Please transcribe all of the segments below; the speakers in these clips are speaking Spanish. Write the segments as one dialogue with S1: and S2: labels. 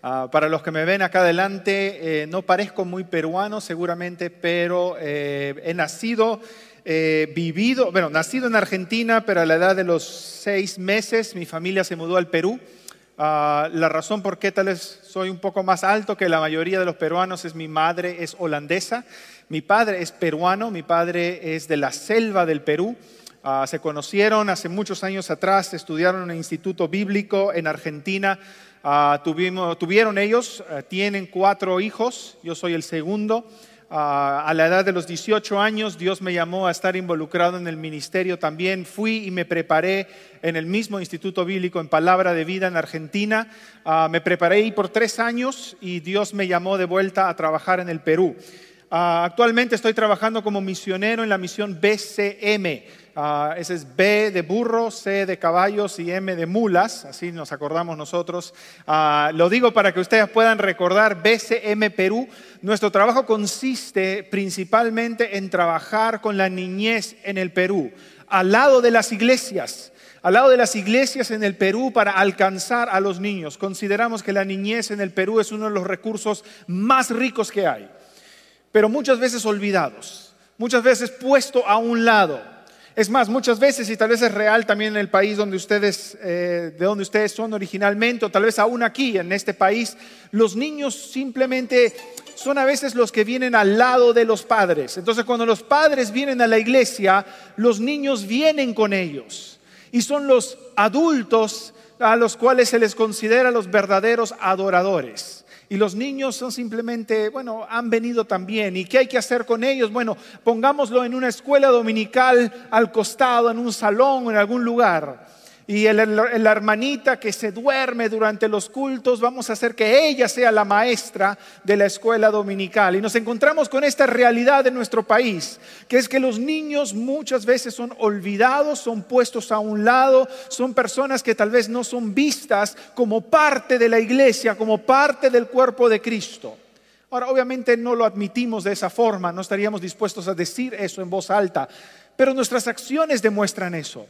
S1: Ah, para los que me ven acá adelante, eh, no parezco muy peruano seguramente, pero eh, he nacido, eh, vivido, bueno, nacido en Argentina, pero a la edad de los seis meses mi familia se mudó al Perú. Ah, la razón por qué tal vez soy un poco más alto que la mayoría de los peruanos es mi madre es holandesa, mi padre es peruano, mi padre es de la selva del Perú. Ah, se conocieron hace muchos años atrás, estudiaron en un instituto bíblico en Argentina Ah, tuvieron ellos, eh, tienen cuatro hijos, yo soy el segundo. Ah, a la edad de los 18 años Dios me llamó a estar involucrado en el ministerio también. Fui y me preparé en el mismo Instituto Bíblico en Palabra de Vida en Argentina. Ah, me preparé ahí por tres años y Dios me llamó de vuelta a trabajar en el Perú. actualmente estoy trabajando como misionero en la misión BCM. Ah, ese es B de burro, C de caballos y M de mulas, así nos acordamos nosotros. Ah, lo digo para que ustedes puedan recordar BCM Perú. Nuestro trabajo consiste principalmente en trabajar con la niñez en el Perú, al lado de las iglesias al lado de las iglesias en el Perú para alcanzar a los niños. Consideramos que la niñez en el Perú es uno de los recursos más ricos que hay, pero muchas veces olvidados, muchas veces puesto a un lado. Es más, muchas veces, y tal vez es real también en el país donde ustedes, eh, de donde ustedes son originalmente, o tal vez aún aquí, en este país, los niños simplemente son a veces los que vienen al lado de los padres. Entonces, cuando los padres vienen a la iglesia, los niños vienen con ellos. Y son los adultos a los cuales se les considera los verdaderos adoradores. Y los niños son simplemente, bueno, han venido también. ¿Y qué hay que hacer con ellos? Bueno, pongámoslo en una escuela dominical al costado, en un salón o en algún lugar y la hermanita que se duerme durante los cultos, vamos a hacer que ella sea la maestra de la escuela dominical. Y nos encontramos con esta realidad de nuestro país, que es que los niños muchas veces son olvidados, son puestos a un lado, son personas que tal vez no son vistas como parte de la iglesia, como parte del cuerpo de Cristo. Ahora, obviamente no lo admitimos de esa forma, no estaríamos dispuestos a decir eso en voz alta, pero nuestras acciones demuestran eso.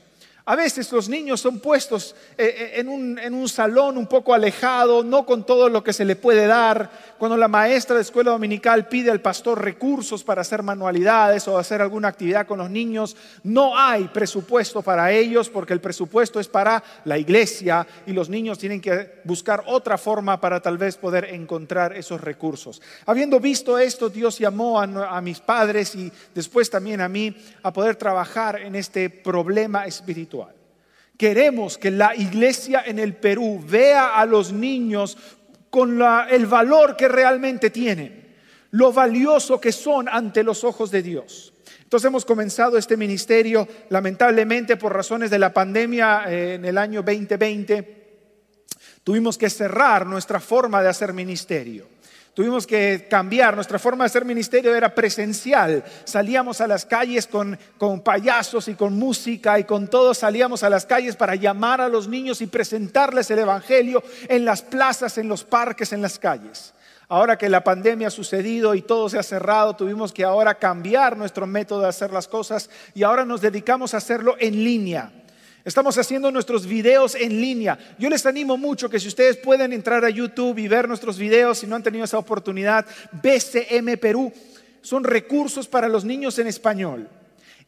S1: A veces los niños son puestos eh, eh, en un, salón un poco alejado, no con todo lo que se le puede dar. Cuando la maestra de escuela dominical pide al pastor recursos para hacer manualidades o hacer alguna actividad con los niños, no hay presupuesto para ellos porque el presupuesto es para la iglesia y los niños tienen que buscar otra forma para tal vez poder encontrar esos recursos. Habiendo visto esto, Dios llamó a mis padres y después también a mí a poder trabajar en este problema espiritual. Queremos que la iglesia en el Perú vea a los niños con el valor que realmente tienen, lo valioso que son ante los ojos de Dios. Entonces hemos comenzado este ministerio, lamentablemente por razones de la pandemia eh, en el año 2020, tuvimos que cerrar nuestra forma de hacer ministerio. Tuvimos que cambiar, nuestra forma de hacer ministerio era presencial. Salíamos a las calles con, con payasos y con música y con todo salíamos a las calles para llamar a los niños y presentarles el Evangelio en las plazas, en los parques, en las calles. Ahora que la pandemia ha sucedido y todo se ha cerrado, tuvimos que ahora cambiar nuestro método de hacer las cosas y ahora nos dedicamos a hacerlo en línea. Estamos haciendo nuestros videos en línea. Yo les animo mucho que si ustedes pueden entrar a YouTube y ver nuestros videos, si no han tenido esa oportunidad, BCM Perú, son recursos para los niños en español.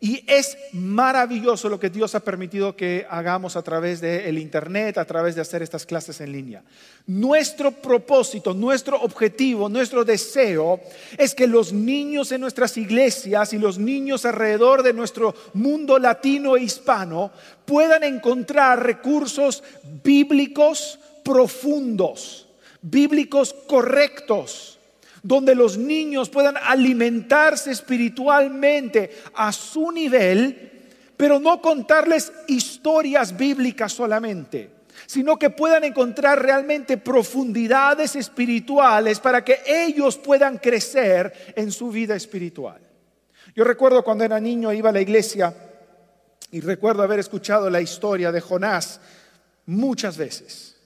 S1: Y es maravilloso lo que Dios ha permitido que hagamos a través del Internet, a través de hacer estas clases en línea. Nuestro propósito, nuestro objetivo, nuestro deseo es que los niños en nuestras iglesias y los niños alrededor de nuestro mundo latino e hispano puedan encontrar recursos bíblicos profundos, bíblicos correctos donde los niños puedan alimentarse espiritualmente a su nivel, pero no contarles historias bíblicas solamente, sino que puedan encontrar realmente profundidades espirituales para que ellos puedan crecer en su vida espiritual. Yo recuerdo cuando era niño iba a la iglesia y recuerdo haber escuchado la historia de Jonás muchas veces,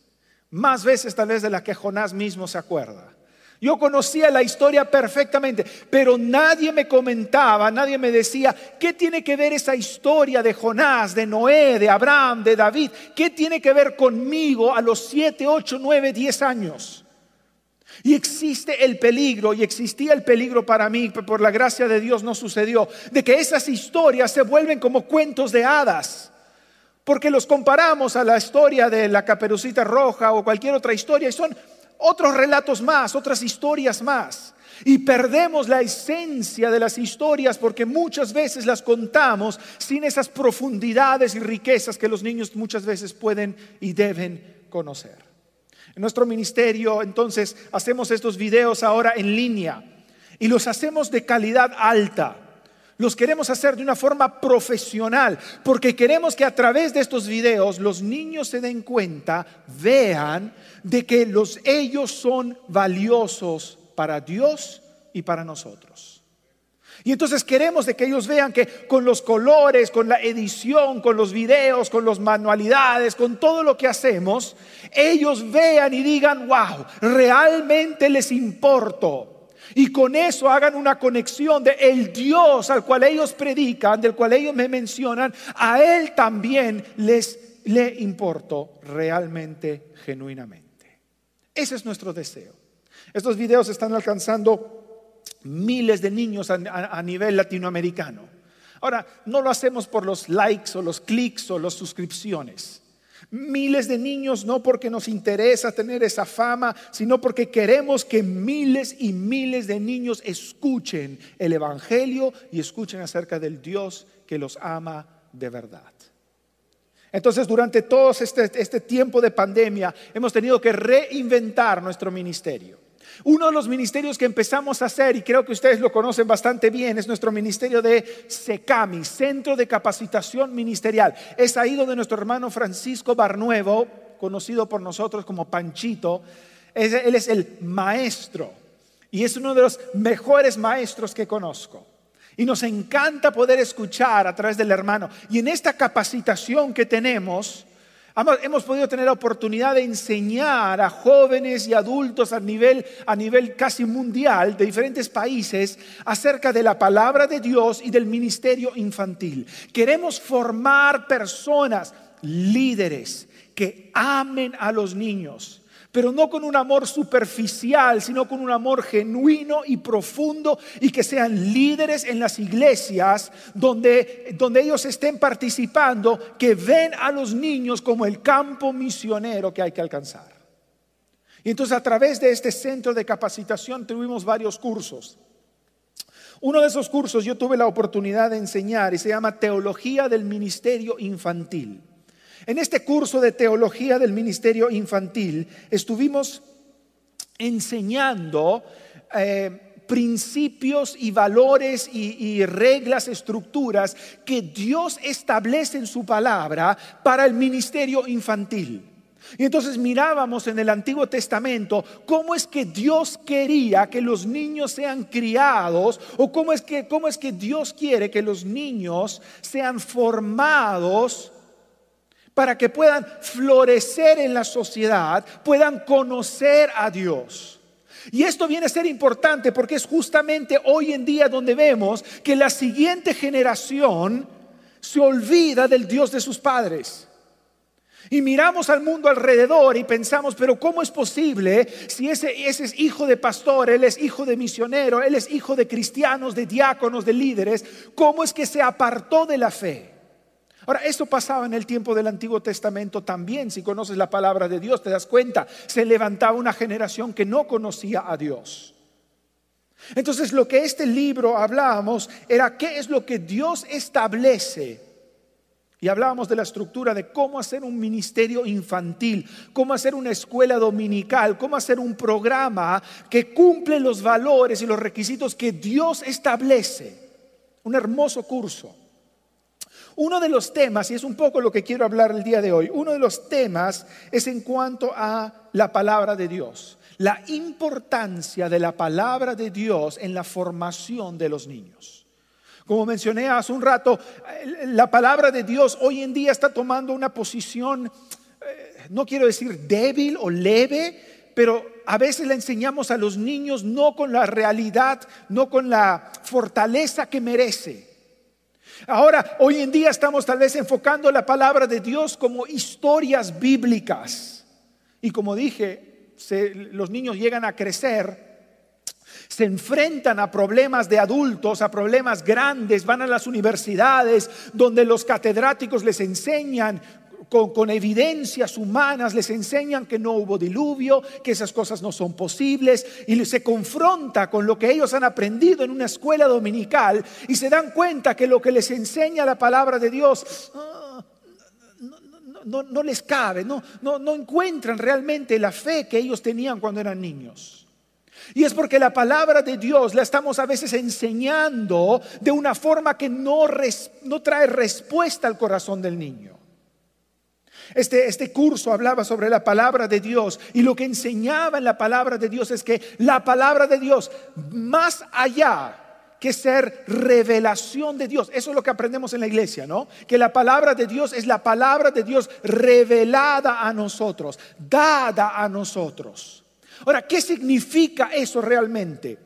S1: más veces tal vez de la que Jonás mismo se acuerda. Yo conocía la historia perfectamente, pero nadie me comentaba, nadie me decía, ¿qué tiene que ver esa historia de Jonás, de Noé, de Abraham, de David? ¿Qué tiene que ver conmigo a los 7, 8, 9, 10 años? Y existe el peligro, y existía el peligro para mí, por la gracia de Dios no sucedió, de que esas historias se vuelven como cuentos de hadas. Porque los comparamos a la historia de la caperucita roja o cualquier otra historia y son otros relatos más, otras historias más. Y perdemos la esencia de las historias porque muchas veces las contamos sin esas profundidades y riquezas que los niños muchas veces pueden y deben conocer. En nuestro ministerio entonces hacemos estos videos ahora en línea y los hacemos de calidad alta. Los queremos hacer de una forma profesional porque queremos que a través de estos videos los niños se den cuenta, vean de que los ellos son valiosos para Dios y para nosotros. Y entonces queremos que ellos vean que con los colores, con la edición, con los videos, con las manualidades, con todo lo que hacemos, ellos vean y digan, wow, realmente les importo. Y con eso hagan una conexión de el Dios al cual ellos predican, del cual ellos me mencionan, a Él también les le importo realmente, genuinamente. Ese es nuestro deseo. Estos videos están alcanzando miles de niños a, nivel latinoamericano. Ahora, no lo hacemos por los likes o los clics o las suscripciones. Miles de niños no porque nos interesa tener esa fama, sino porque queremos que miles y miles de niños escuchen el Evangelio y escuchen acerca del Dios que los ama de verdad. Entonces, durante todo este, este tiempo de pandemia, hemos tenido que reinventar nuestro ministerio. Uno de los ministerios que empezamos a hacer, y creo que ustedes lo conocen bastante bien, es nuestro ministerio de SECAMI, Centro de Capacitación Ministerial. Es ahí donde nuestro hermano Francisco Barnuevo, conocido por nosotros como Panchito, él es el maestro y es uno de los mejores maestros que conozco. Y nos encanta poder escuchar a través del hermano. Y en esta capacitación que tenemos, Hemos podido tener la oportunidad de enseñar a jóvenes y adultos a nivel, a nivel casi mundial de diferentes países acerca de la palabra de Dios y del ministerio infantil. Queremos formar personas, líderes, que amen a los niños pero no con un amor superficial, sino con un amor genuino y profundo y que sean líderes en las iglesias donde, donde ellos estén participando, que ven a los niños como el campo misionero que hay que alcanzar. Y entonces a través de este centro de capacitación tuvimos varios cursos. Uno de esos cursos yo tuve la oportunidad de enseñar y se llama Teología del Ministerio Infantil. En este curso de teología del ministerio infantil estuvimos enseñando eh, principios y valores y, reglas, estructuras que Dios establece en su palabra para el ministerio infantil. Y entonces mirábamos en el Antiguo Testamento cómo es que Dios quería que los niños sean criados o cómo es que, cómo es que Dios quiere que los niños sean formados para que puedan florecer en la sociedad, puedan conocer a Dios. Y esto viene a ser importante porque es justamente hoy en día donde vemos que la siguiente generación se olvida del Dios de sus padres. Y miramos al mundo alrededor y pensamos, pero ¿cómo es posible si ese, ese, es hijo de pastor, él es hijo de misionero, él es hijo de cristianos, de diáconos, de líderes? ¿Cómo es que se apartó de la fe? Ahora, esto pasaba en el tiempo del Antiguo Testamento también. Si conoces la palabra de Dios, te das cuenta, se levantaba una generación que no conocía a Dios. Entonces, lo que este libro hablábamos era qué es lo que Dios establece. Y hablábamos de la estructura de cómo hacer un ministerio infantil, cómo hacer una escuela dominical, cómo hacer un programa que cumple los valores y los requisitos que Dios establece. Un hermoso curso. Uno de los temas, y es un poco lo que quiero hablar el día de hoy, uno de los temas es en cuanto a la palabra de Dios, la importancia de la palabra de Dios en la formación de los niños. Como mencioné hace un rato, la palabra de Dios hoy en día está tomando una posición, eh, no quiero decir débil o leve, pero a veces la enseñamos a los niños no con la realidad, no con la fortaleza que merece. Ahora, hoy en día estamos tal vez enfocando la palabra de Dios como historias bíblicas. Y como dije, los niños llegan a crecer, se enfrentan a problemas de adultos, a problemas grandes, van a las universidades donde los catedráticos les enseñan con, evidencias humanas, les enseñan que no hubo diluvio, que esas cosas no son posibles, y se confronta con lo que ellos han aprendido en una escuela dominical y se dan cuenta que lo que les enseña la palabra de Dios ah, no, les cabe, no, encuentran realmente la fe que ellos tenían cuando eran niños. Y es porque la palabra de Dios la estamos a veces enseñando de una forma que no trae respuesta al corazón del niño. Este, este curso hablaba sobre la palabra de Dios y lo que enseñaba en la palabra de Dios es que la palabra de Dios, más allá que ser revelación de Dios. Eso es lo que aprendemos en la iglesia, ¿no? Que la palabra de Dios es la palabra de Dios revelada a nosotros, dada a nosotros. Ahora, ¿qué significa eso realmente?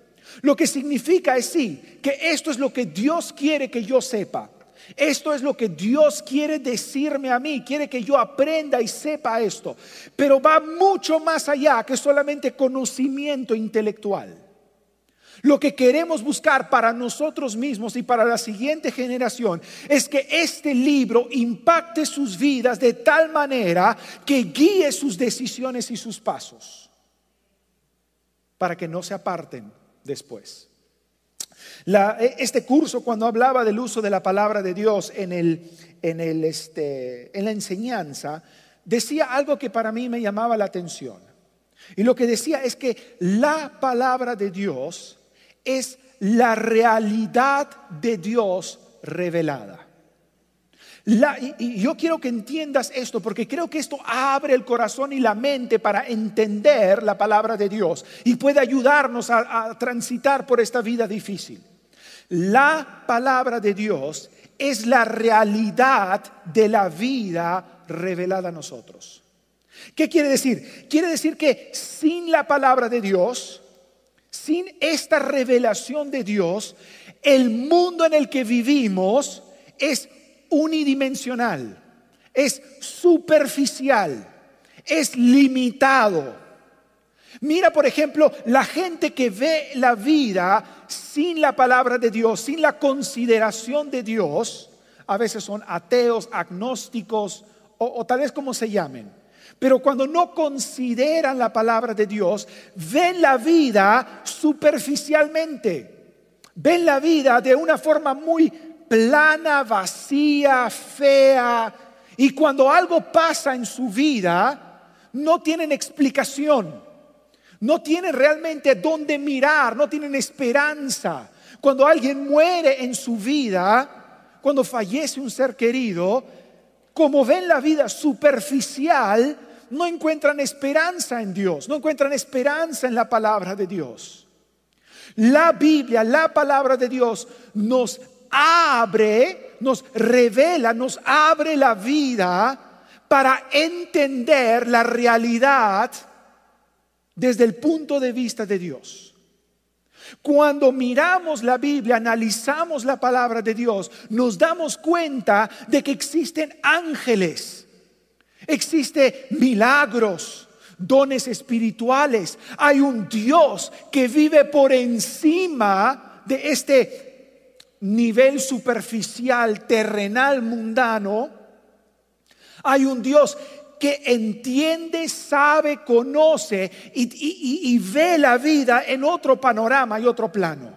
S1: Lo que significa es sí, que esto es lo que Dios quiere que yo sepa. Esto es lo que Dios quiere decirme a mí, quiere que yo aprenda y sepa esto. Pero va mucho más allá que solamente conocimiento intelectual. Lo que queremos buscar para nosotros mismos y para la siguiente generación es que este libro impacte sus vidas de tal manera que guíe sus decisiones y sus pasos para que no se aparten después. E, este curso, cuando hablaba del uso de la palabra de Dios en, el, en, el, este, en la enseñanza, decía algo que para mí me llamaba la atención. Y lo que decía es que la palabra de Dios es la realidad de Dios revelada y, yo quiero que entiendas esto porque creo que esto abre el corazón y la mente para entender la palabra de Dios y puede ayudarnos a, a transitar por esta vida difícil. La palabra de Dios es la realidad de la vida revelada a nosotros. ¿Qué quiere decir? Quiere decir que sin la palabra de Dios, sin esta revelación de Dios, el mundo en el que vivimos es unidimensional, es superficial, es limitado. Mira, por ejemplo, la gente que ve la vida sin la palabra de Dios, sin la consideración de Dios, a veces son ateos, agnósticos o, tal vez como se llamen. Pero cuando no consideran la palabra de Dios, ven la vida superficialmente. Ven la vida de una forma muy plana, vacía, fea. Y cuando algo pasa en su vida, no tienen explicación. No tienen realmente dónde mirar, no tienen esperanza. Cuando alguien muere en su vida, cuando fallece un ser querido, como ven la vida superficial, no encuentran esperanza en Dios, no encuentran esperanza en la palabra de Dios. La Biblia, la palabra de Dios nos abre, nos revela, nos abre la vida para entender la realidad desde el punto de vista de Dios. Cuando miramos la Biblia, analizamos la palabra de Dios, nos damos cuenta de que existen ángeles, existen milagros, dones espirituales. Hay un Dios que vive por encima de este nivel superficial, terrenal, mundano, hay un Dios que entiende, sabe, conoce y, ve la vida en otro panorama y otro plano.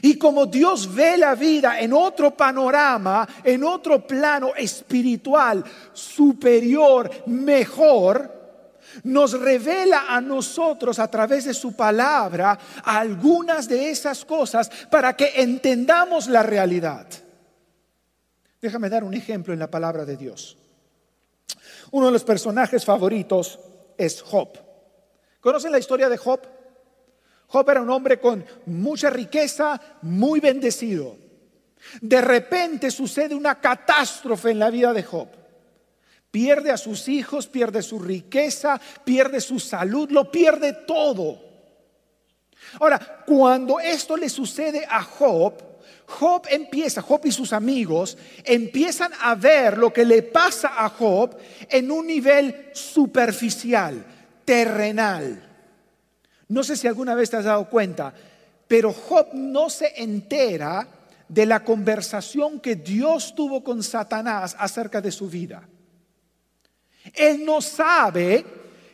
S1: Y como Dios ve la vida en otro panorama, en otro plano espiritual, superior, mejor, nos revela a nosotros a través de su palabra algunas de esas cosas para que entendamos la realidad. Déjame dar un ejemplo en la palabra de Dios. Uno de los personajes favoritos es Job. ¿Conocen la historia de Job? Job era un hombre con mucha riqueza, muy bendecido. De repente sucede una catástrofe en la vida de Job. Pierde a sus hijos, pierde su riqueza, pierde su salud, lo pierde todo. Ahora, cuando esto le sucede a Job, Job empieza, Job y sus amigos empiezan a ver lo que le pasa a Job en un nivel superficial, terrenal. No sé si alguna vez te has dado cuenta, pero Job no se entera de la conversación que Dios tuvo con Satanás acerca de su vida. Él no sabe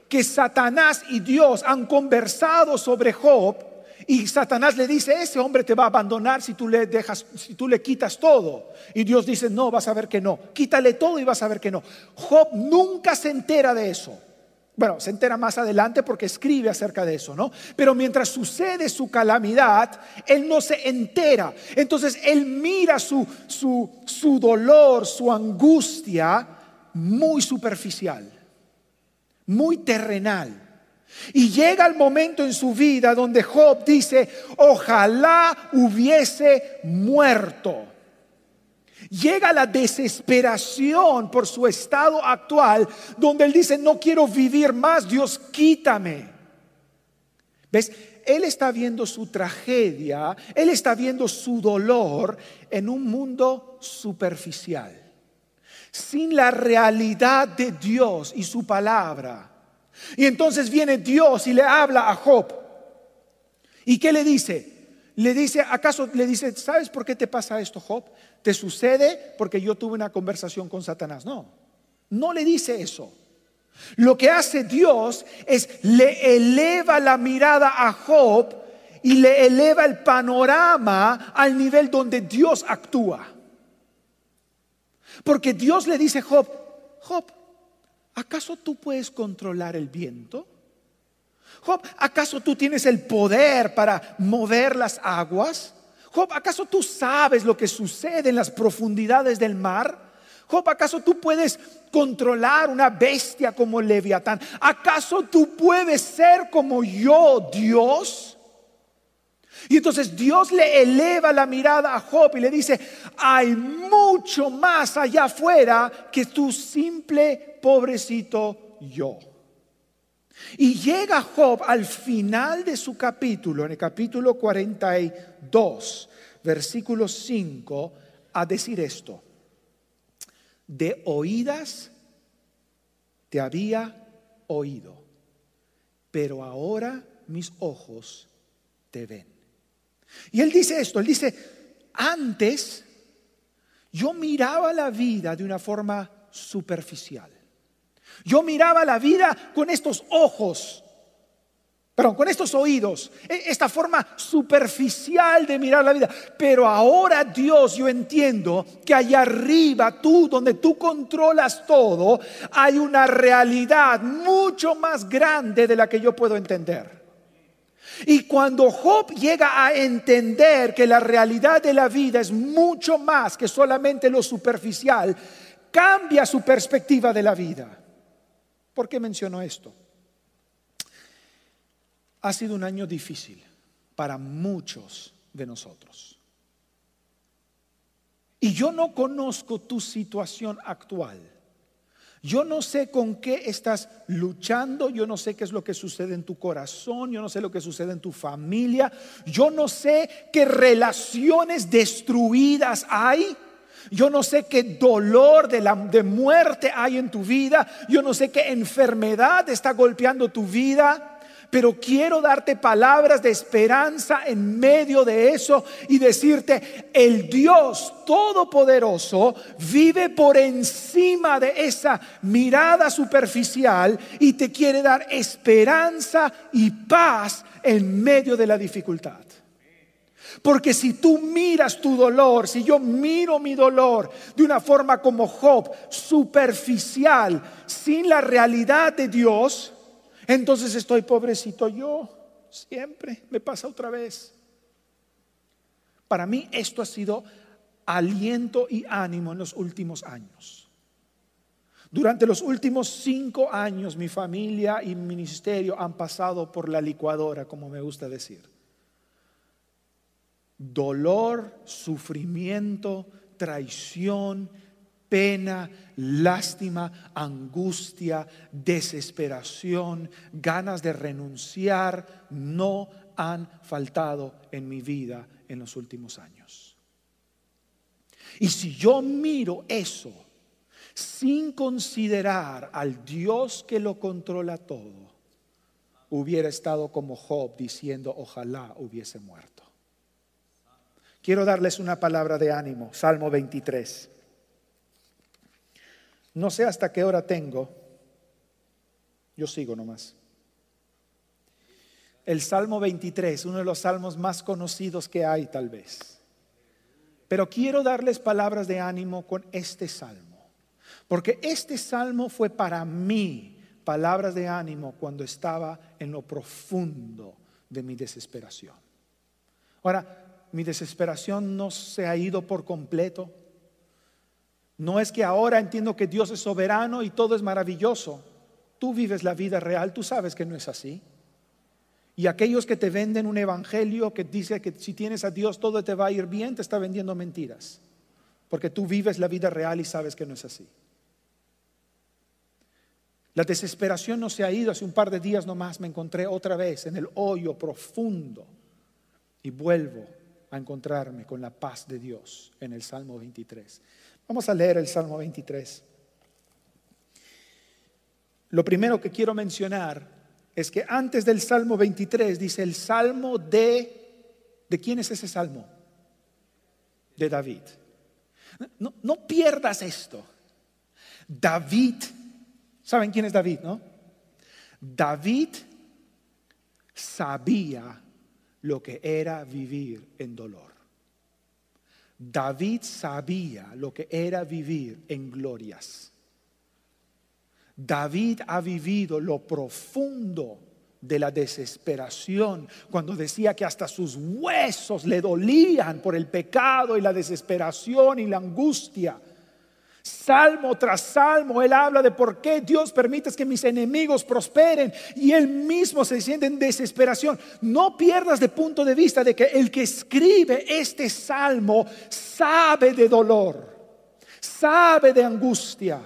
S1: que Satanás y Dios han conversado sobre Job y Satanás le dice, ese hombre te va a abandonar si tú le dejas, si tú le quitas todo. Y Dios dice, no, vas a ver que no. Quítale todo y vas a ver que no. Job nunca se entera de eso. Bueno, se entera más adelante porque escribe acerca de eso, ¿no? Pero mientras sucede su calamidad, él no se entera. Entonces él mira su, su, su dolor, su angustia muy superficial, muy terrenal. Y llega el momento en su vida donde Job dice, ojalá hubiese muerto. Llega la desesperación por su estado actual, donde él dice, no quiero vivir más, Dios quítame. ¿Ves? Él está viendo su tragedia, él está viendo su dolor en un mundo superficial, sin la realidad de Dios y su palabra. Y entonces viene Dios y le habla a Job. ¿Y qué le dice? Le dice, ¿acaso le dice, ¿sabes por qué te pasa esto, Job? ¿Te sucede porque yo tuve una conversación con Satanás? No, no le dice eso. Lo que hace Dios es le eleva la mirada a Job y le eleva el panorama al nivel donde Dios actúa. Porque Dios le dice a Job, Job, ¿acaso tú puedes controlar el viento? Job, ¿acaso tú tienes el poder para mover las aguas? Job, ¿acaso tú sabes lo que sucede en las profundidades del mar? Job, ¿acaso tú puedes controlar una bestia como Leviatán? ¿Acaso tú puedes ser como yo, Dios? Y entonces Dios le eleva la mirada a Job y le dice, hay mucho más allá afuera que tu simple pobrecito yo. Y llega Job al final de su capítulo, en el capítulo 42, versículo 5, a decir esto. De oídas te había oído, pero ahora mis ojos te ven. Y él dice esto, él dice, antes yo miraba la vida de una forma superficial. Yo miraba la vida con estos ojos, perdón, con estos oídos, e, esta forma superficial de mirar la vida. Pero ahora Dios, yo entiendo que allá arriba, tú, donde tú controlas todo, hay una realidad mucho más grande de la que yo puedo entender. Y cuando Job llega a entender que la realidad de la vida es mucho más que solamente lo superficial, cambia su perspectiva de la vida. ¿Por qué menciono esto? Ha sido un año difícil para muchos de nosotros. Y yo no conozco tu situación actual. Yo no sé con qué estás luchando, yo no sé qué es lo que sucede en tu corazón, yo no sé lo que sucede en tu familia, yo no sé qué relaciones destruidas hay. Yo no sé qué dolor de, la, de muerte hay en tu vida. Yo no sé qué enfermedad está golpeando tu vida. Pero quiero darte palabras de esperanza en medio de eso y decirte, el Dios Todopoderoso vive por encima de esa mirada superficial y te quiere dar esperanza y paz en medio de la dificultad. Porque si tú miras tu dolor, si yo miro mi dolor de una forma como Job, superficial, sin la realidad de Dios, entonces estoy pobrecito yo. Siempre me pasa otra vez. Para mí esto ha sido aliento y ánimo en los últimos años. Durante los últimos cinco años mi familia y mi ministerio han pasado por la licuadora, como me gusta decir dolor, sufrimiento, traición, pena, lástima, angustia, desesperación, ganas de renunciar, no han faltado en mi vida en los últimos años. Y si yo miro eso sin considerar al Dios que lo controla todo, hubiera estado como Job diciendo, ojalá hubiese muerto. Quiero darles una palabra de ánimo, Salmo 23. No sé hasta qué hora tengo, yo sigo nomás. El Salmo 23, uno de los salmos más conocidos que hay tal vez. Pero quiero darles palabras de ánimo con este salmo, porque este salmo fue para mí palabras de ánimo cuando estaba en lo profundo de mi desesperación. Ahora, mi desesperación no se ha ido por completo. No es que ahora entiendo que Dios es soberano y todo es maravilloso. Tú vives la vida real, tú sabes que no es así. Y aquellos que te venden un evangelio que dice que si tienes a Dios todo te va a ir bien, te está vendiendo mentiras. Porque tú vives la vida real y sabes que no es así. La desesperación no se ha ido. Hace un par de días nomás me encontré otra vez en el hoyo profundo y vuelvo a encontrarme con la paz de Dios en el Salmo 23. Vamos a leer el Salmo 23. Lo primero que quiero mencionar es que antes del Salmo 23 dice el Salmo de... ¿De quién es ese Salmo? De David. No, no pierdas esto. David, ¿saben quién es David, no? David sabía lo que era vivir en dolor. David sabía lo que era vivir en glorias. David ha vivido lo profundo de la desesperación, cuando decía que hasta sus huesos le dolían por el pecado y la desesperación y la angustia. Salmo tras salmo, él habla de por qué Dios permite que mis enemigos prosperen y él mismo se siente en desesperación. No pierdas de punto de vista de que el que escribe este salmo sabe de dolor, sabe de angustia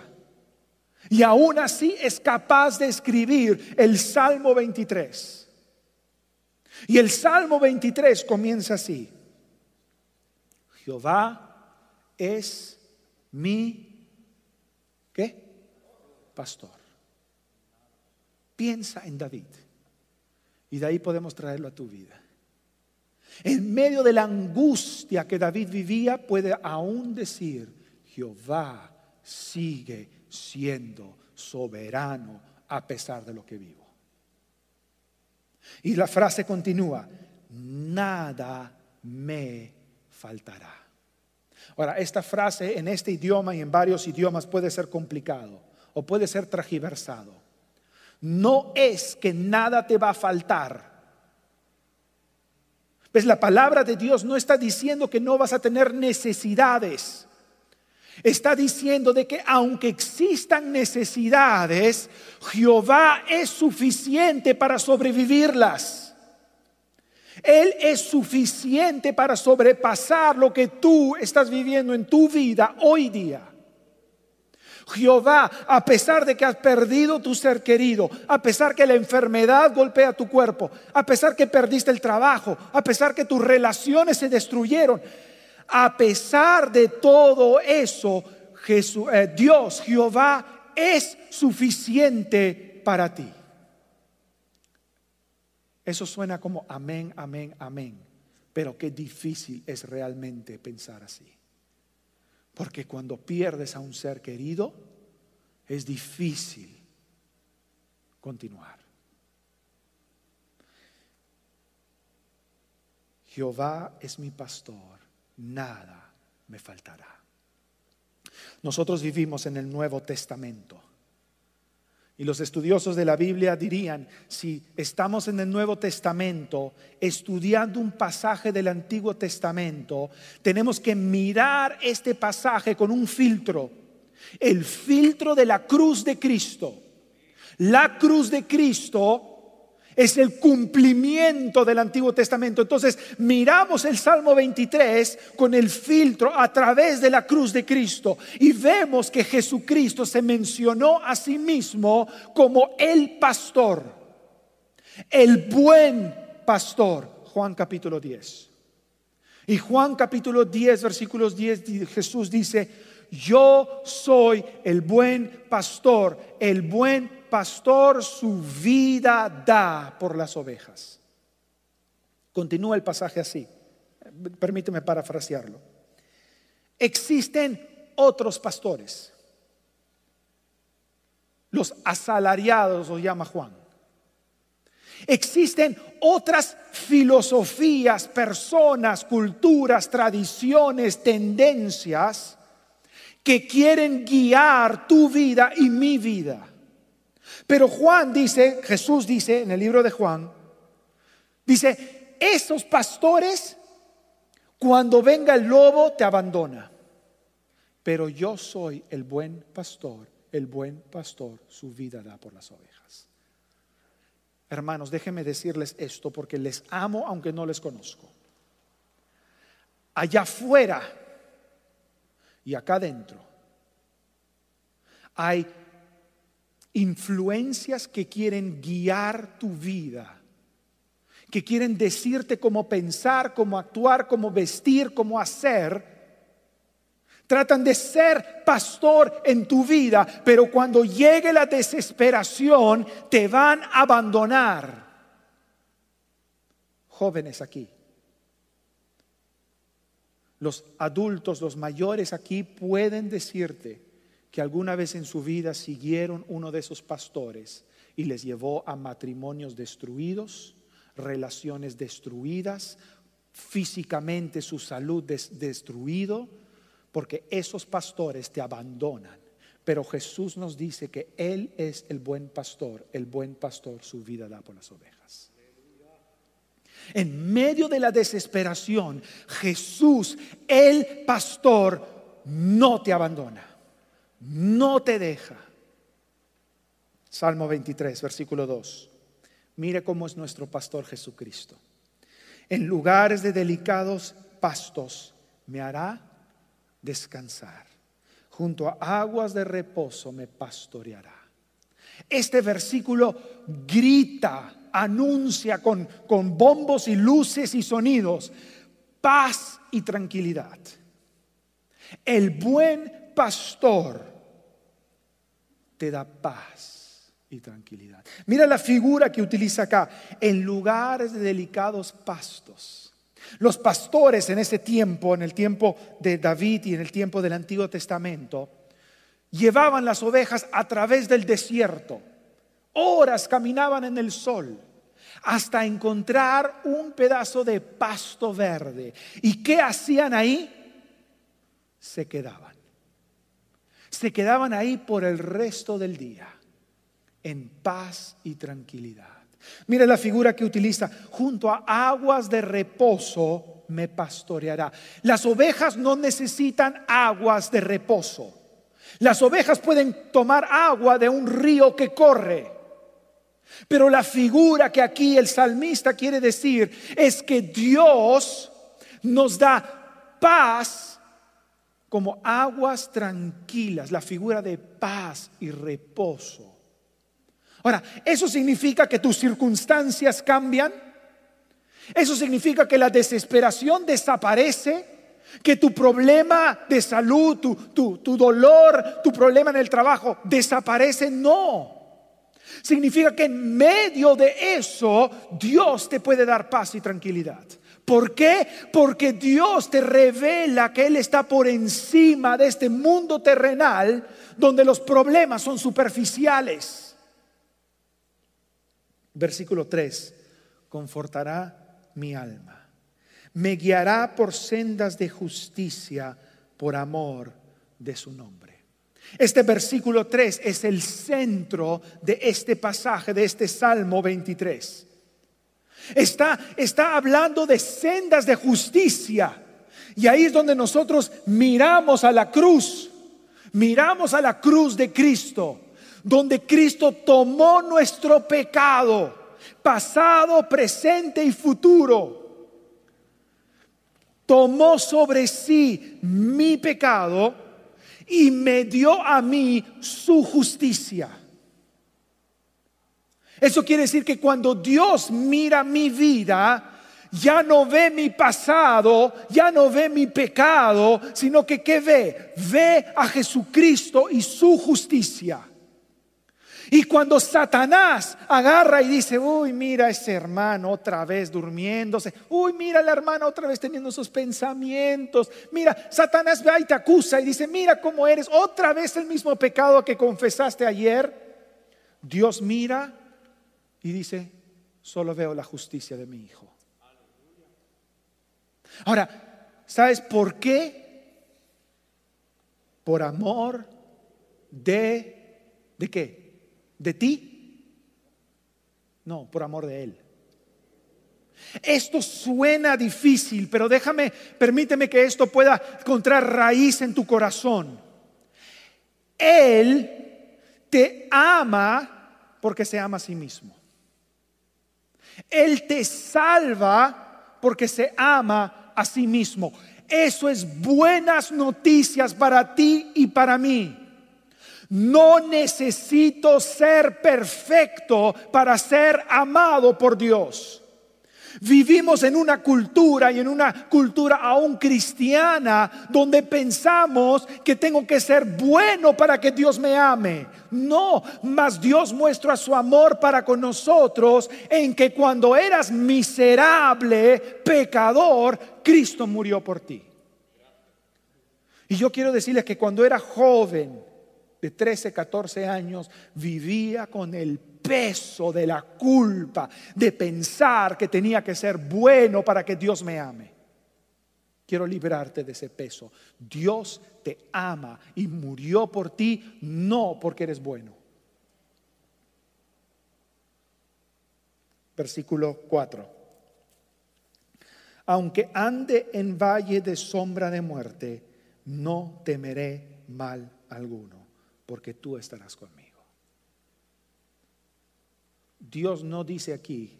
S1: y aún así es capaz de escribir el Salmo 23. Y el Salmo 23 comienza así. Jehová es mi. Pastor. Piensa en David. Y de ahí podemos traerlo a tu vida. En medio de la angustia que David vivía, puede aún decir, Jehová sigue siendo soberano a pesar de lo que vivo. Y la frase continúa, nada me faltará. Ahora, esta frase en este idioma y en varios idiomas puede ser complicado o puede ser tragiversado. No es que nada te va a faltar. ¿Ves? La palabra de Dios no está diciendo que no vas a tener necesidades está diciendo de que aunque existan necesidades, Jehová es suficiente para sobrevivirlas. Él es suficiente para sobrepasar lo que tú estás viviendo en tu vida hoy día. Jehová, a pesar de que has perdido tu ser querido, a pesar que la enfermedad golpea tu cuerpo, a pesar que perdiste el trabajo, a pesar que tus relaciones se destruyeron, a pesar de todo eso, eh, Dios, Jehová, es suficiente para ti. Eso suena como amén, amén, amén. Pero qué difícil es realmente pensar así. Porque cuando pierdes a un ser querido, es difícil continuar. Jehová es mi pastor nada me faltará. Nosotros vivimos en el Nuevo Testamento. Y los estudiosos de la Biblia dirían, si estamos en el Nuevo Testamento estudiando un pasaje del Antiguo Testamento, tenemos que mirar este pasaje con un filtro, el filtro de la cruz de Cristo. La cruz de Cristo es el cumplimiento del Antiguo Testamento. Entonces miramos el Salmo 23 con el filtro a través de la cruz de Cristo y vemos que Jesucristo se mencionó a sí mismo como el pastor, el buen pastor. Juan capítulo 10. Y Juan capítulo 10, versículos 10, Jesús dice, yo soy el buen pastor. El buen pastor su vida da por las ovejas. Continúa el pasaje así. Permíteme parafrasearlo. Existen otros pastores. Los asalariados los llama Juan. Existen otras filosofías, personas, culturas, tradiciones, tendencias que quieren guiar tu vida y mi vida. Pero Juan dice, Jesús dice en el libro de Juan, dice, esos pastores, cuando venga el lobo, te abandona. Pero yo soy el buen pastor, el buen pastor su vida da por las ovejas. Hermanos, déjenme decirles esto porque les amo aunque no les conozco. Allá afuera y acá adentro hay influencias que quieren guiar tu vida, que quieren decirte cómo pensar, cómo actuar, cómo vestir, cómo hacer. Tratan de ser pastor en tu vida, pero cuando llegue la desesperación te van a abandonar. Jóvenes aquí, los adultos, los mayores aquí pueden decirte que alguna vez en su vida siguieron uno de esos pastores y les llevó a matrimonios destruidos, relaciones destruidas, físicamente su salud destruido porque esos pastores te abandonan. Pero Jesús nos dice que Él es el buen pastor, el buen pastor su vida da por las ovejas. En medio de la desesperación, Jesús, el pastor, no te abandona, no te deja. Salmo 23, versículo 2. Mire cómo es nuestro pastor Jesucristo. En lugares de delicados pastos me hará descansar. Junto a aguas de reposo me pastoreará. Este versículo grita, anuncia con, con bombos y luces y sonidos paz y tranquilidad. El buen pastor te da paz y tranquilidad. Mira la figura que utiliza acá. En lugares de delicados pastos los pastores en ese tiempo, en el tiempo de David y en el tiempo del Antiguo Testamento, llevaban las ovejas a través del desierto. Horas caminaban en el sol hasta encontrar un pedazo de pasto verde. ¿Y qué hacían ahí? Se quedaban. Se quedaban ahí por el resto del día, en paz y tranquilidad. Mire la figura que utiliza, junto a aguas de reposo me pastoreará. Las ovejas no necesitan aguas de reposo. Las ovejas pueden tomar agua de un río que corre. Pero la figura que aquí el salmista quiere decir es que Dios nos da paz como aguas tranquilas, la figura de paz y reposo. Ahora, ¿eso significa que tus circunstancias cambian? ¿Eso significa que la desesperación desaparece? ¿Que tu problema de salud, tu, tu, dolor, tu problema en el trabajo desaparece? No. Significa que en medio de eso Dios te puede dar paz y tranquilidad. ¿Por qué? Porque Dios te revela que Él está por encima de este mundo terrenal donde los problemas son superficiales. Versículo 3, confortará mi alma, me guiará por sendas de justicia por amor de su nombre. Este versículo 3 es el centro de este pasaje, de este Salmo 23. Está, está hablando de sendas de justicia. Y ahí es donde nosotros miramos a la cruz, miramos a la cruz de Cristo donde Cristo tomó nuestro pecado, pasado, presente y futuro. Tomó sobre sí mi pecado y me dio a mí su justicia. Eso quiere decir que cuando Dios mira mi vida, ya no ve mi pasado, ya no ve mi pecado, sino que ¿qué ve? Ve a Jesucristo y su justicia. Y cuando Satanás agarra y dice, uy, mira ese hermano otra vez durmiéndose, uy, mira la hermana otra vez teniendo sus pensamientos, mira, Satanás va y te acusa y dice, mira cómo eres, otra vez el mismo pecado que confesaste ayer. Dios mira y dice, solo veo la justicia de mi hijo. Ahora, ¿sabes por qué? Por amor de, ¿de qué? ¿De ti? No, por amor de Él. Esto suena difícil, pero déjame, permíteme que esto pueda encontrar raíz en tu corazón. Él te ama porque se ama a sí mismo. Él te salva porque se ama a sí mismo. Eso es buenas noticias para ti y para mí. No necesito ser perfecto para ser amado por Dios. Vivimos en una cultura y en una cultura aún cristiana donde pensamos que tengo que ser bueno para que Dios me ame. No, mas Dios muestra su amor para con nosotros en que cuando eras miserable, pecador, Cristo murió por ti. Y yo quiero decirles que cuando era joven, de 13, 14 años, vivía con el peso de la culpa, de pensar que tenía que ser bueno para que Dios me ame. Quiero liberarte de ese peso. Dios te ama y murió por ti no porque eres bueno. Versículo 4. Aunque ande en valle de sombra de muerte, no temeré mal alguno, porque tú estarás conmigo. Dios no dice aquí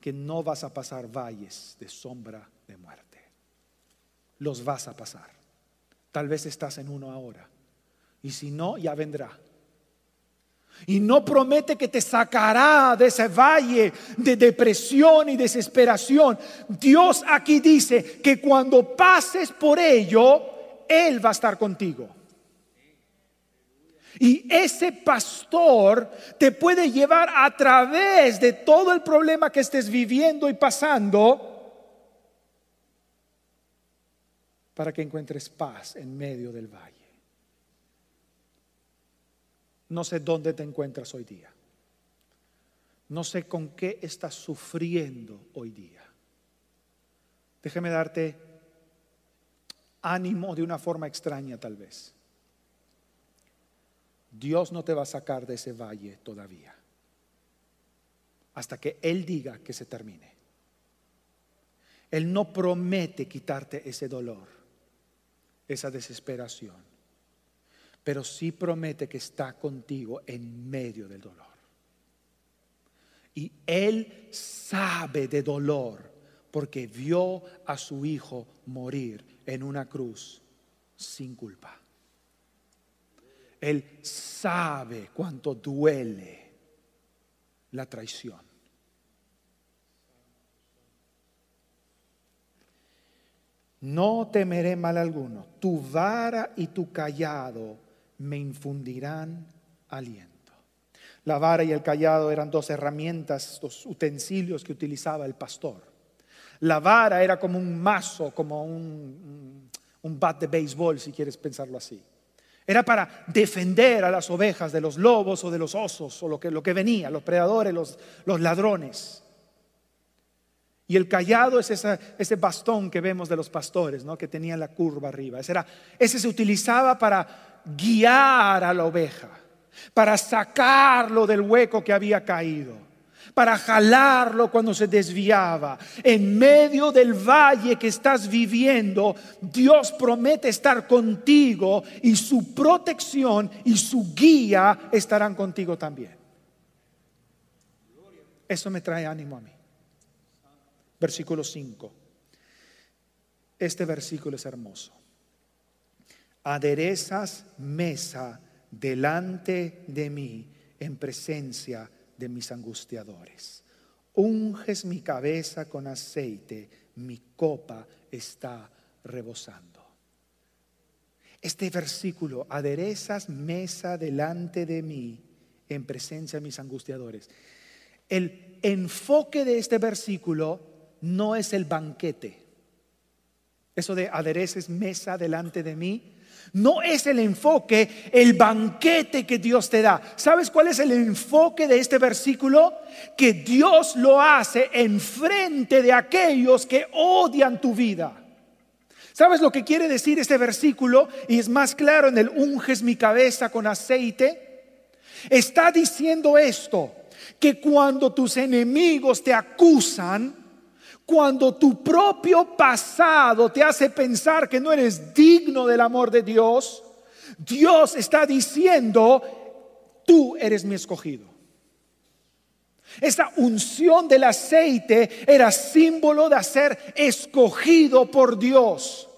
S1: que no vas a pasar valles de sombra de muerte. Los vas a pasar. Tal vez estás en uno ahora. Y si no, ya vendrá. Y no promete que te sacará de ese valle de depresión y desesperación. Dios aquí dice que cuando pases por ello, Él va a estar contigo. Y ese pastor te puede llevar a través de todo el problema que estés viviendo y pasando para que encuentres paz en medio del valle. No sé dónde te encuentras hoy día. No sé con qué estás sufriendo hoy día. Déjeme darte ánimo de una forma extraña tal vez. Dios no te va a sacar de ese valle todavía. Hasta que Él diga que se termine. Él no promete quitarte ese dolor, esa desesperación, pero sí promete que está contigo en medio del dolor. Y Él sabe de dolor porque vio a su hijo morir en una cruz sin culpa. Él sabe cuánto duele la traición. No temeré mal alguno. Tu vara y tu callado me infundirán aliento. La vara y el callado eran dos herramientas, dos utensilios que utilizaba el pastor. La vara era como un mazo, como un, un bat de béisbol, si quieres pensarlo así. Era para defender a las ovejas de los lobos o de los osos o lo que, lo que venía, los predadores, los, los ladrones. Y el callado es ese bastón que vemos de los pastores, ¿no? que tenía la curva arriba. Ese, era, ese se utilizaba para guiar a la oveja, para sacarlo del hueco que había caído para jalarlo cuando se desviaba. En medio del valle que estás viviendo, Dios promete estar contigo y su protección y su guía estarán contigo también. Eso me trae ánimo a mí. Versículo 5. Este versículo es hermoso. Aderezas mesa delante de mí en presencia de mis angustiadores. unges mi cabeza con aceite, mi copa está rebosando. Este versículo, aderezas mesa delante de mí en presencia de mis angustiadores. El enfoque de este versículo no es el banquete. Eso de adereces mesa delante de mí, no es el enfoque, el banquete que Dios te da. ¿Sabes cuál es el enfoque de este versículo? Que Dios lo hace en frente de aquellos que odian tu vida. ¿Sabes lo que quiere decir este versículo? Y es más claro en el unges mi cabeza con aceite. Está diciendo esto, que cuando tus enemigos te acusan, cuando tu propio pasado te hace pensar que no eres digno del amor de Dios, Dios está diciendo, tú eres mi escogido. Esa unción del aceite era símbolo de ser escogido por Dios.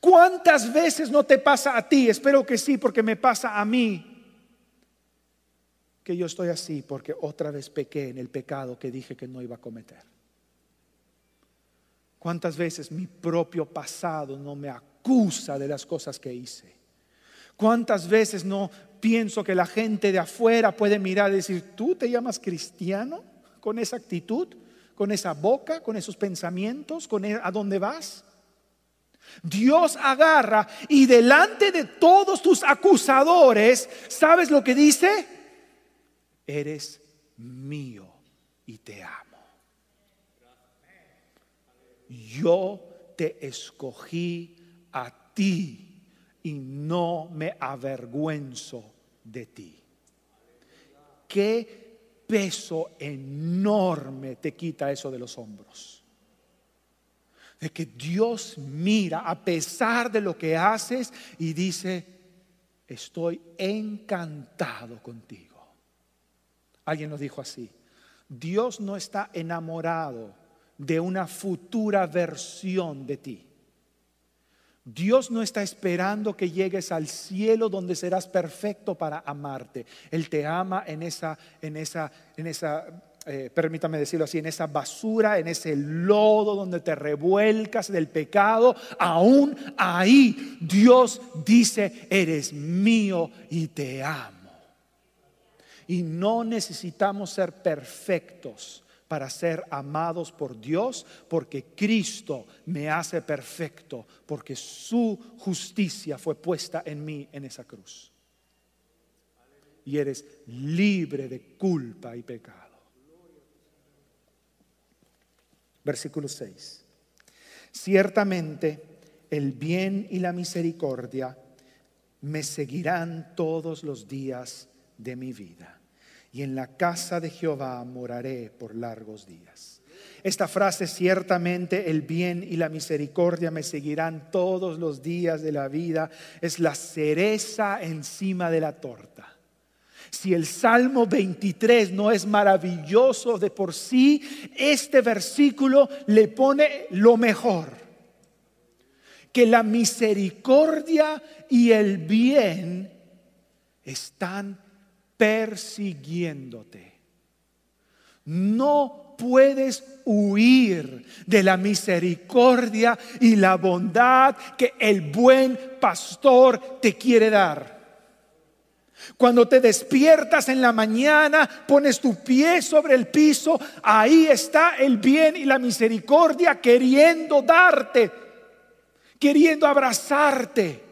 S1: ¿Cuántas veces no te pasa a ti? Espero que sí, porque me pasa a mí. Que yo estoy así porque otra vez pequé en el pecado que dije que no iba a cometer. ¿Cuántas veces mi propio pasado no me acusa de las cosas que hice? ¿Cuántas veces no pienso que la gente de afuera puede mirar y decir, tú te llamas cristiano con esa actitud, con esa boca, con esos pensamientos, con e-, a dónde vas? Dios agarra y delante de todos tus acusadores, ¿sabes lo que dice? Eres mío y te amo yo te escogí a ti y no me avergüenzo de ti. Qué peso enorme te quita eso de los hombros. De que Dios mira a pesar de lo que haces y dice, estoy encantado contigo. Alguien nos dijo así, Dios no está enamorado de una futura versión de ti. Dios no está esperando que llegues al cielo donde serás perfecto para amarte. Él te ama en esa, en esa, en esa, eh, permítame decirlo así, en esa basura, en ese lodo donde te revuelcas del pecado. Aún ahí Dios dice, eres mío y te amo. Y no necesitamos ser perfectos para ser amados por Dios, porque Cristo me hace perfecto, porque su justicia fue puesta en mí en esa cruz. Y eres libre de culpa y pecado. Versículo 6. Ciertamente el bien y la misericordia me seguirán todos los días de mi vida y en la casa de Jehová moraré por largos días. Esta frase, ciertamente el bien y la misericordia me seguirán todos los días de la vida, es la cereza encima de la torta. Si el Salmo 23 no es maravilloso de por sí, este versículo le pone lo mejor. Que la misericordia y el bien están persiguiéndote. No puedes huir de la misericordia y la bondad que el buen pastor te quiere dar. Cuando te despiertas en la mañana, pones tu pie sobre el piso, ahí está el bien y la misericordia queriendo darte, queriendo abrazarte.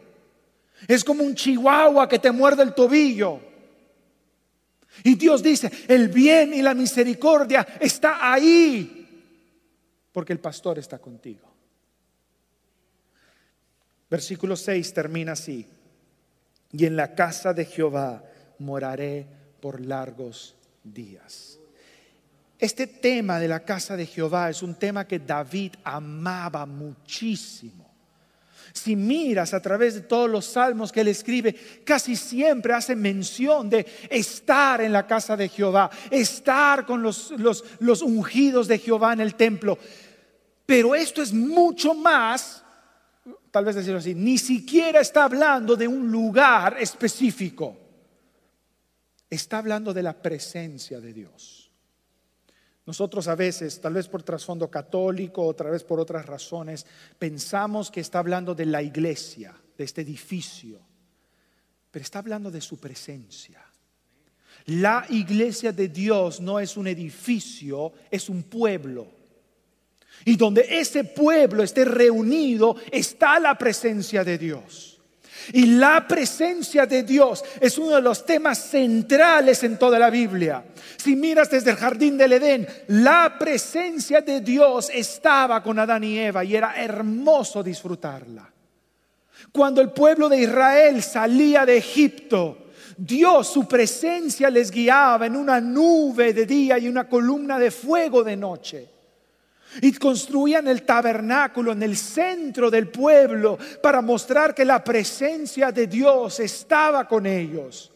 S1: Es como un chihuahua que te muerde el tobillo. Y Dios dice, el bien y la misericordia está ahí, porque el pastor está contigo. Versículo 6 termina así, y en la casa de Jehová moraré por largos días. Este tema de la casa de Jehová es un tema que David amaba muchísimo. Si miras a través de todos los salmos que él escribe, casi siempre hace mención de estar en la casa de Jehová, estar con los, los, ungidos de Jehová en el templo. Pero esto es mucho más, tal vez decirlo así, ni siquiera está hablando de un lugar específico. Está hablando de la presencia de Dios. Nosotros a veces, tal vez por trasfondo católico, otra vez por otras razones, pensamos que está hablando de la iglesia, de este edificio, pero está hablando de su presencia. La iglesia de Dios no es un edificio, es un pueblo. Y donde ese pueblo esté reunido está la presencia de Dios. Y la presencia de Dios es uno de los temas centrales en toda la Biblia. Si miras desde el jardín del Edén, la presencia de Dios estaba con Adán y Eva y era hermoso disfrutarla. Cuando el pueblo de Israel salía de Egipto, Dios, su presencia les guiaba en una nube de día y una columna de fuego de noche. Y construían el tabernáculo en el centro del pueblo para mostrar que la presencia de Dios estaba con ellos.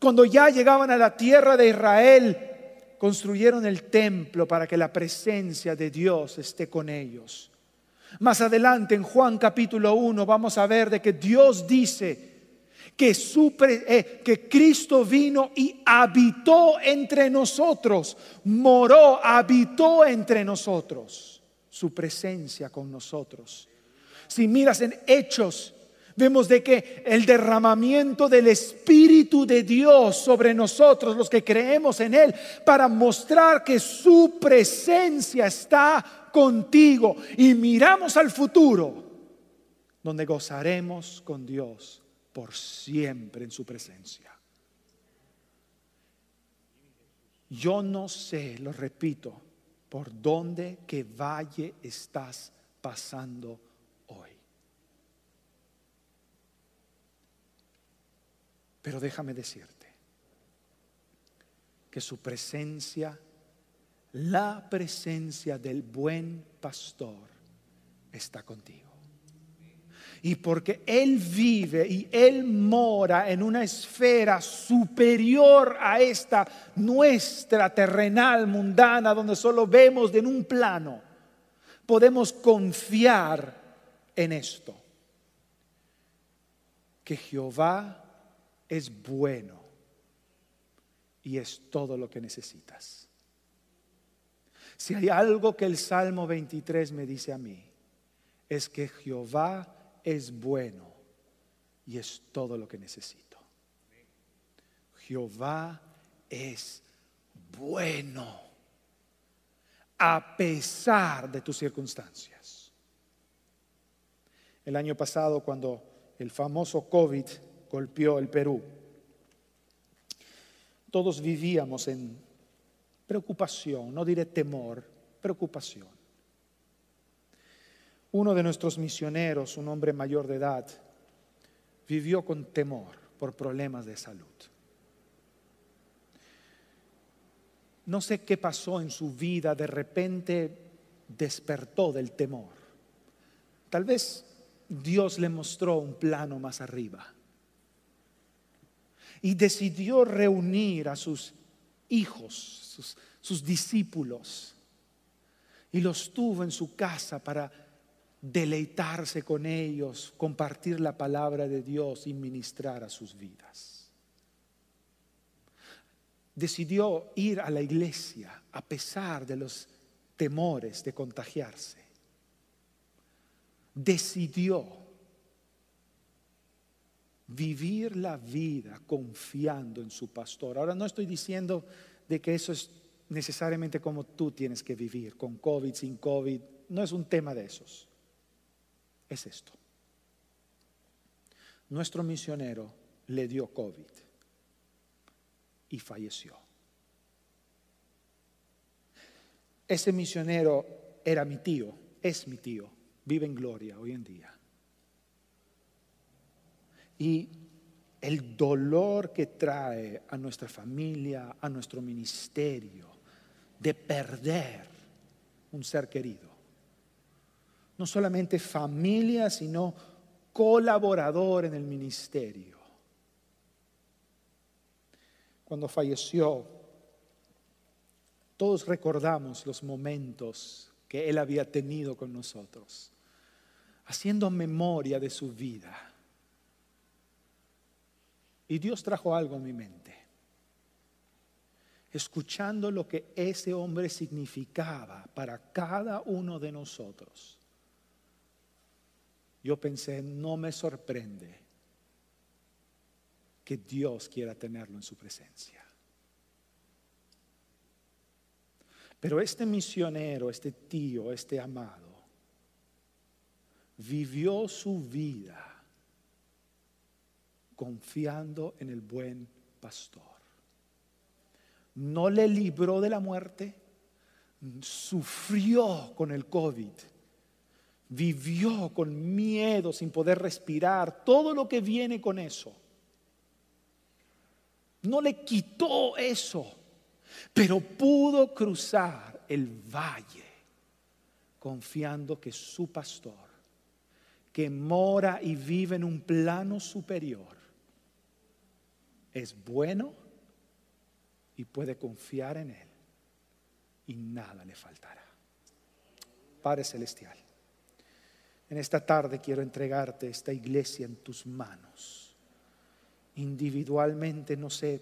S1: Cuando ya llegaban a la tierra de Israel, construyeron el templo para que la presencia de Dios esté con ellos. Más adelante en Juan capítulo 1 vamos a ver de que Dios dice, que, eh, que Cristo vino y habitó entre nosotros, moró, habitó entre nosotros, su presencia con nosotros. Si miras en Hechos, vemos de que el derramamiento del Espíritu de Dios sobre nosotros, los que creemos en Él, para mostrar que su presencia está contigo. Y miramos al futuro, donde gozaremos con Dios por siempre en su presencia. Yo no sé, lo repito, por dónde que valle estás pasando hoy. Pero déjame decirte que su presencia, la presencia del buen pastor está contigo y porque Él vive y Él mora en una esfera superior a esta nuestra terrenal, mundana, donde solo vemos en un plano, podemos confiar en esto, que Jehová es bueno y es todo lo que necesitas. Si hay algo que el Salmo 23 me dice a mí, es que Jehová es bueno y es todo lo que necesito. Jehová es bueno a pesar de tus circunstancias. El año pasado, cuando el famoso COVID golpeó el Perú, todos vivíamos en preocupación, no diré temor, preocupación uno de nuestros misioneros, un hombre mayor de edad, vivió con temor por problemas de salud. No sé qué pasó en su vida, de repente despertó del temor. Tal vez Dios le mostró un plano más arriba y decidió reunir a sus hijos, sus, discípulos, y los tuvo en su casa para deleitarse con ellos, compartir la palabra de Dios y ministrar a sus vidas. Decidió ir a la iglesia a pesar de los temores de contagiarse. Decidió vivir la vida confiando en su pastor. Ahora no estoy diciendo de que eso es necesariamente como tú tienes que vivir, con COVID, sin COVID, no es un tema de esos es esto. Nuestro misionero le dio COVID y falleció. Ese misionero era mi tío, es mi tío, vive en gloria hoy en día. Y el dolor que trae a nuestra familia, a nuestro ministerio, de perder un ser querido no solamente familia, sino colaborador en el ministerio. Cuando falleció, todos recordamos los momentos que él había tenido con nosotros, haciendo memoria de su vida. Y Dios trajo algo a mi mente. escuchando lo que ese hombre significaba para cada uno de nosotros, yo pensé, no me sorprende que Dios quiera tenerlo en su presencia. Pero este misionero, este tío, este amado, vivió su vida confiando en el buen pastor no le libró de la muerte, sufrió con el COVID, vivió con miedo sin poder respirar, todo lo que viene con eso. No le quitó eso, pero pudo cruzar el valle confiando que su pastor, que mora y vive en un plano superior, es bueno y puede confiar en Él y nada le faltará. Padre Celestial, en esta tarde quiero entregarte esta iglesia en tus manos. Individualmente no sé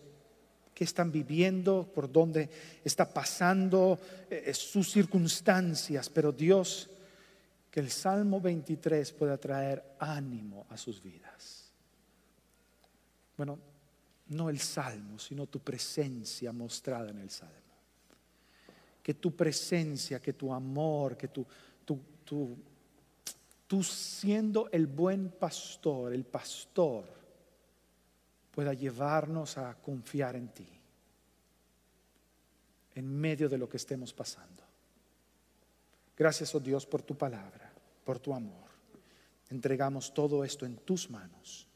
S1: qué están viviendo, por dónde está pasando eh, eh, sus circunstancias, pero Dios, que el Salmo 23 pueda traer ánimo a sus vidas. Bueno, no el salmo, sino tu presencia mostrada en el salmo. Que tu presencia, que tu amor, que tu, tu, tú siendo el buen pastor, el pastor, pueda llevarnos a confiar en ti, en medio de lo que estemos pasando. Gracias, oh Dios, por tu palabra, por tu amor. Entregamos todo esto en tus manos